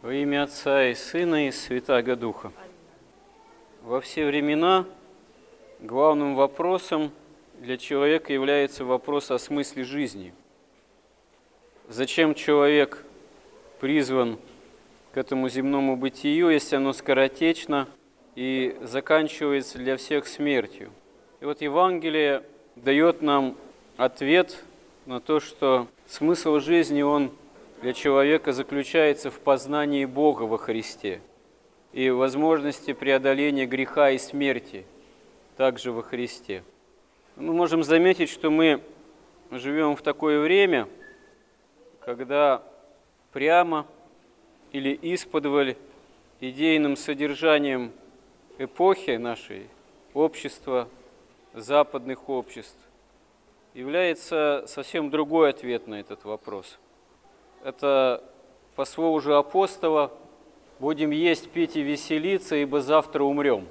Во имя Отца и Сына и Святаго Духа. Во все времена главным вопросом для человека является вопрос о смысле жизни. Зачем человек призван к этому земному бытию, если оно скоротечно и заканчивается для всех смертью? И вот Евангелие дает нам ответ на то, что смысл жизни, он для человека заключается в познании Бога во Христе и возможности преодоления греха и смерти также во Христе. Мы можем заметить, что мы живем в такое время, когда прямо или исподволь идейным содержанием эпохи нашей, общества, западных обществ, является совсем другой ответ на этот вопрос – это по слову же апостола, будем есть, пить и веселиться, ибо завтра умрем.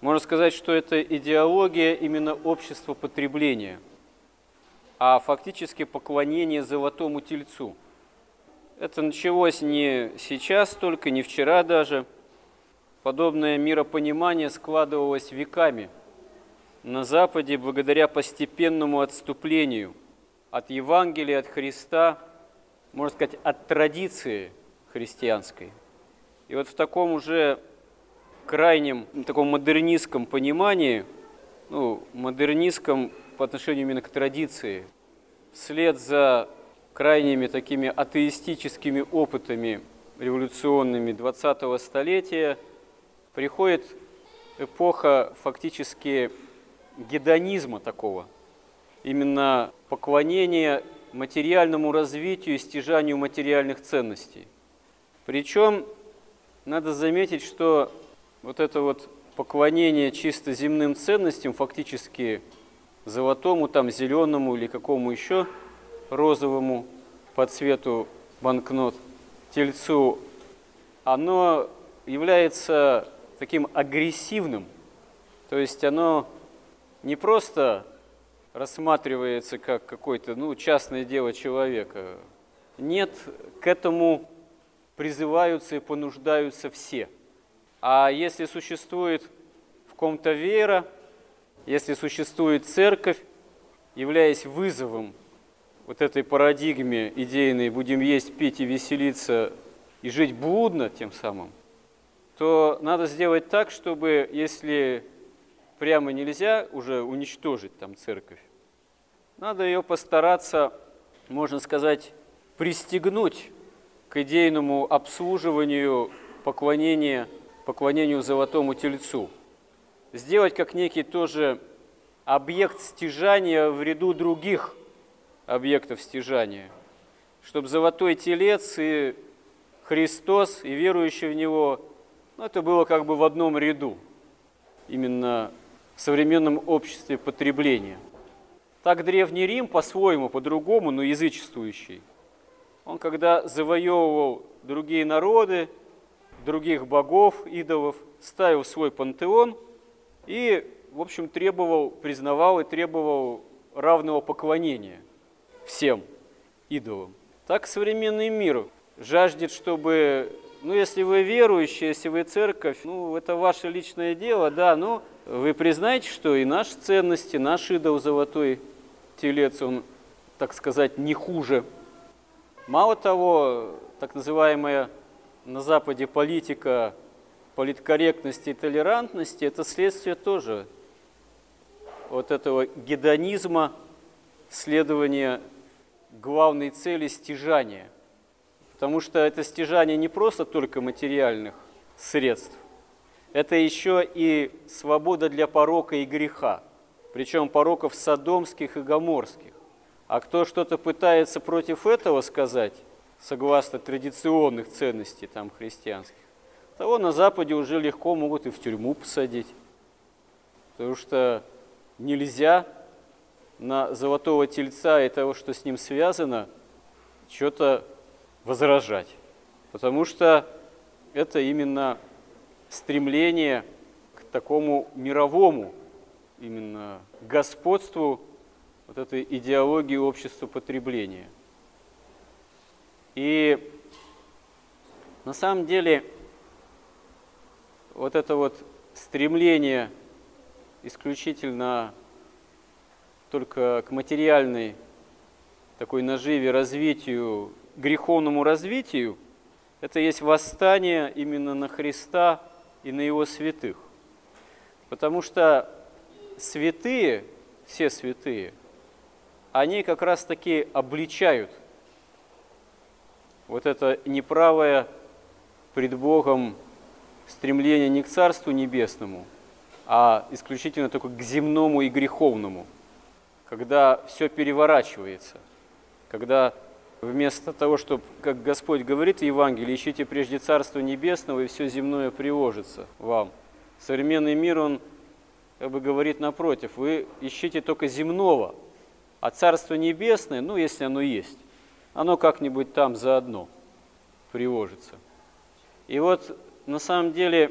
Можно сказать, что это идеология именно общества потребления, а фактически поклонение золотому тельцу. Это началось не сейчас только, не вчера даже. Подобное миропонимание складывалось веками на Западе благодаря постепенному отступлению от Евангелия, от Христа – можно сказать, от традиции христианской. И вот в таком уже крайнем, таком модернистском понимании, ну, модернистском по отношению именно к традиции, вслед за крайними такими атеистическими опытами революционными 20-го столетия приходит эпоха фактически гедонизма такого, именно поклонения материальному развитию и стяжанию материальных ценностей. Причем надо заметить, что вот это вот поклонение чисто земным ценностям, фактически золотому, там, зеленому или какому еще розовому по цвету банкнот, тельцу, оно является таким агрессивным, то есть оно не просто рассматривается как какое-то ну, частное дело человека. Нет, к этому призываются и понуждаются все. А если существует в ком-то вера, если существует церковь, являясь вызовом вот этой парадигме идейной «будем есть, пить и веселиться» и жить блудно тем самым, то надо сделать так, чтобы, если прямо нельзя уже уничтожить там церковь. Надо ее постараться, можно сказать, пристегнуть к идейному обслуживанию поклонения, поклонению золотому тельцу. Сделать как некий тоже объект стяжания в ряду других объектов стяжания, чтобы золотой телец и Христос и верующий в Него, ну, это было как бы в одном ряду. Именно в современном обществе потребления. Так Древний Рим по-своему, по-другому, но язычествующий. Он когда завоевывал другие народы, других богов, идолов, ставил свой пантеон и, в общем, требовал, признавал и требовал равного поклонения всем идолам. Так современный мир жаждет, чтобы, ну, если вы верующие, если вы церковь, ну, это ваше личное дело, да, но вы признаете, что и наши ценности, наш идол золотой телец, он, так сказать, не хуже. Мало того, так называемая на Западе политика политкорректности и толерантности – это следствие тоже вот этого гедонизма, следования главной цели стяжания. Потому что это стяжание не просто только материальных средств, это еще и свобода для порока и греха, причем пороков содомских и гоморских. А кто что-то пытается против этого сказать, согласно традиционных ценностей там христианских, того на Западе уже легко могут и в тюрьму посадить. Потому что нельзя на золотого тельца и того, что с ним связано, что-то возражать. Потому что это именно стремление к такому мировому именно господству вот этой идеологии общества потребления. И На самом деле, вот это вот стремление исключительно только к материальной такой наживе, развитию, греховному развитию, это есть восстание именно на Христа и на Его святых. Потому что святые, все святые, они как раз таки обличают вот это неправое пред Богом стремление не к Царству Небесному, а исключительно только к земному и греховному, когда все переворачивается, когда вместо того, чтобы, как Господь говорит в Евангелии, ищите прежде Царство Небесного, и все земное приложится вам. Современный мир, он как бы говорит напротив, вы ищите только земного, а Царство Небесное, ну, если оно есть, оно как-нибудь там заодно приложится. И вот на самом деле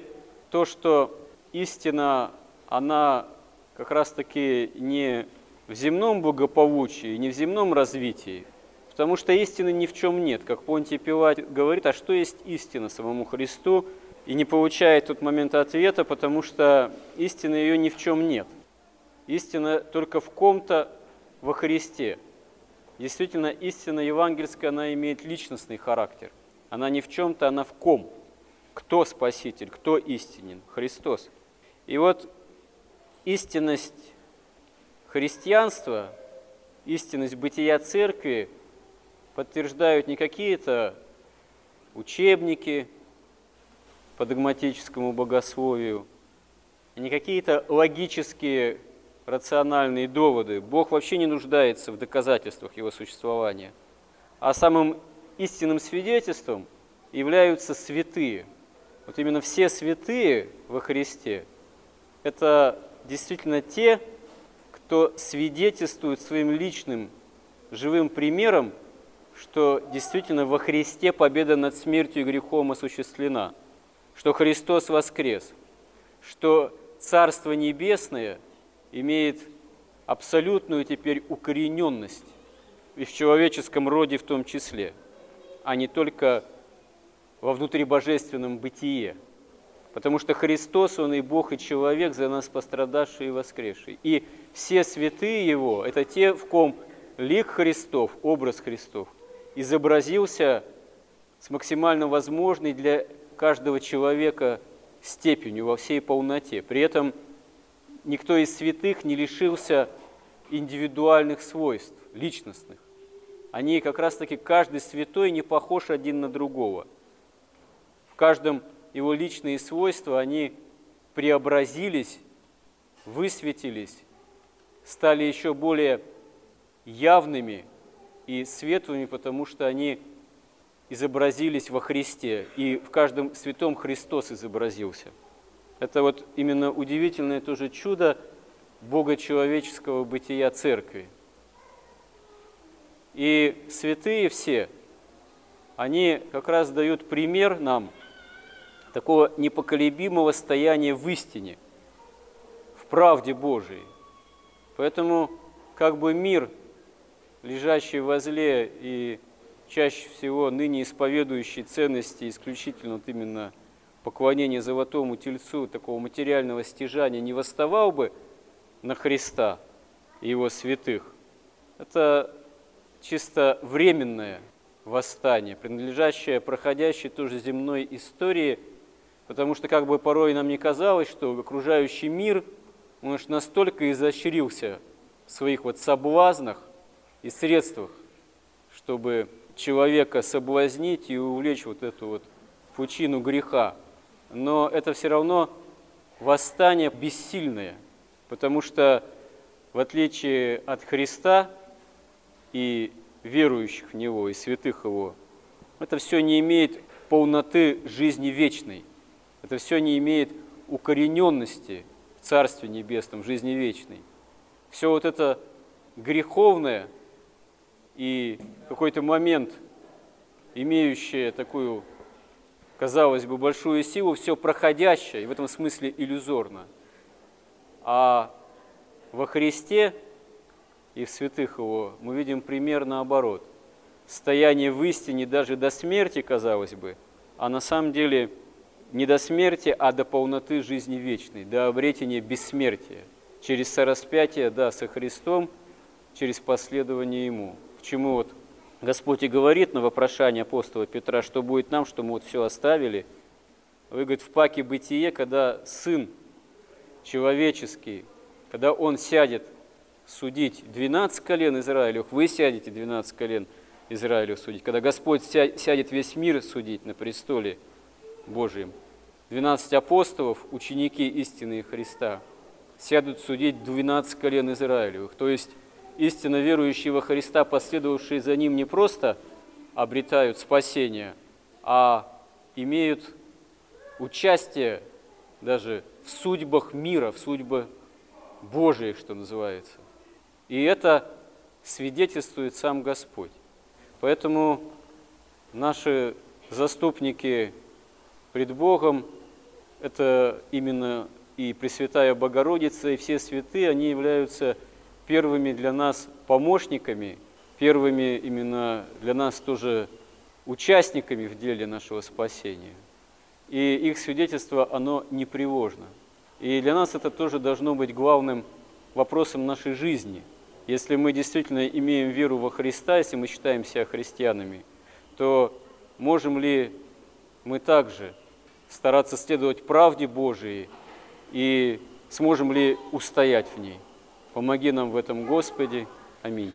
то, что истина, она как раз-таки не в земном благополучии, не в земном развитии, потому что истины ни в чем нет. Как Понтий Пилат говорит, а что есть истина самому Христу, и не получает тут момента ответа, потому что истины ее ни в чем нет. Истина только в ком-то во Христе. Действительно, истина евангельская, она имеет личностный характер. Она не в чем-то, она в ком – кто Спаситель, кто истинен? Христос. И вот истинность христианства, истинность бытия церкви подтверждают не какие-то учебники по догматическому богословию, не какие-то логические рациональные доводы. Бог вообще не нуждается в доказательствах его существования. А самым истинным свидетельством являются святые – вот именно все святые во Христе – это действительно те, кто свидетельствует своим личным живым примером, что действительно во Христе победа над смертью и грехом осуществлена, что Христос воскрес, что Царство Небесное имеет абсолютную теперь укорененность и в человеческом роде в том числе, а не только во внутрибожественном бытие. Потому что Христос, Он и Бог, и человек, за нас пострадавший и воскресший. И все святые Его – это те, в ком лик Христов, образ Христов, изобразился с максимально возможной для каждого человека степенью, во всей полноте. При этом никто из святых не лишился индивидуальных свойств, личностных. Они как раз-таки, каждый святой не похож один на другого – каждом его личные свойства, они преобразились, высветились, стали еще более явными и светлыми, потому что они изобразились во Христе, и в каждом святом Христос изобразился. Это вот именно удивительное тоже чудо Бога человеческого бытия Церкви. И святые все, они как раз дают пример нам – такого непоколебимого стояния в истине, в правде Божией. Поэтому как бы мир, лежащий возле и чаще всего ныне исповедующий ценности исключительно вот именно поклонения золотому тельцу, такого материального стяжания, не восставал бы на Христа и его святых. Это чисто временное восстание, принадлежащее проходящей тоже земной истории – Потому что как бы порой нам не казалось, что окружающий мир, он уж настолько изощрился в своих вот соблазнах и средствах, чтобы человека соблазнить и увлечь вот эту вот пучину греха. Но это все равно восстание бессильное, потому что в отличие от Христа и верующих в Него, и святых Его, это все не имеет полноты жизни вечной. Это все не имеет укорененности в Царстве Небесном, в жизни вечной. Все вот это греховное и какой-то момент, имеющее такую, казалось бы, большую силу, все проходящее и в этом смысле иллюзорно. А во Христе и в святых Его мы видим пример наоборот. Стояние в истине даже до смерти, казалось бы, а на самом деле не до смерти, а до полноты жизни вечной, до обретения бессмертия, через сораспятие, да, со Христом, через последование Ему. К чему вот Господь и говорит на вопрошание апостола Петра, что будет нам, что мы вот все оставили. Вы, говорит, в паке бытие, когда Сын человеческий, когда Он сядет судить 12 колен Израилев, вы сядете 12 колен Израилев судить, когда Господь сядет весь мир судить на престоле Божьем, 12 апостолов, ученики истины Христа, сядут судить 12 колен Израилевых, то есть истинно верующие во Христа, последовавшие за Ним, не просто обретают спасение, а имеют участие даже в судьбах мира, в судьбах Божиих, что называется. И это свидетельствует сам Господь. Поэтому наши заступники пред Богом – это именно и Пресвятая Богородица, и все святые, они являются первыми для нас помощниками, первыми именно для нас тоже участниками в деле нашего спасения. И их свидетельство, оно непривожно. И для нас это тоже должно быть главным вопросом нашей жизни. Если мы действительно имеем веру во Христа, если мы считаем себя христианами, то можем ли мы также стараться следовать правде Божией и сможем ли устоять в ней? Помоги нам в этом, Господи. Аминь.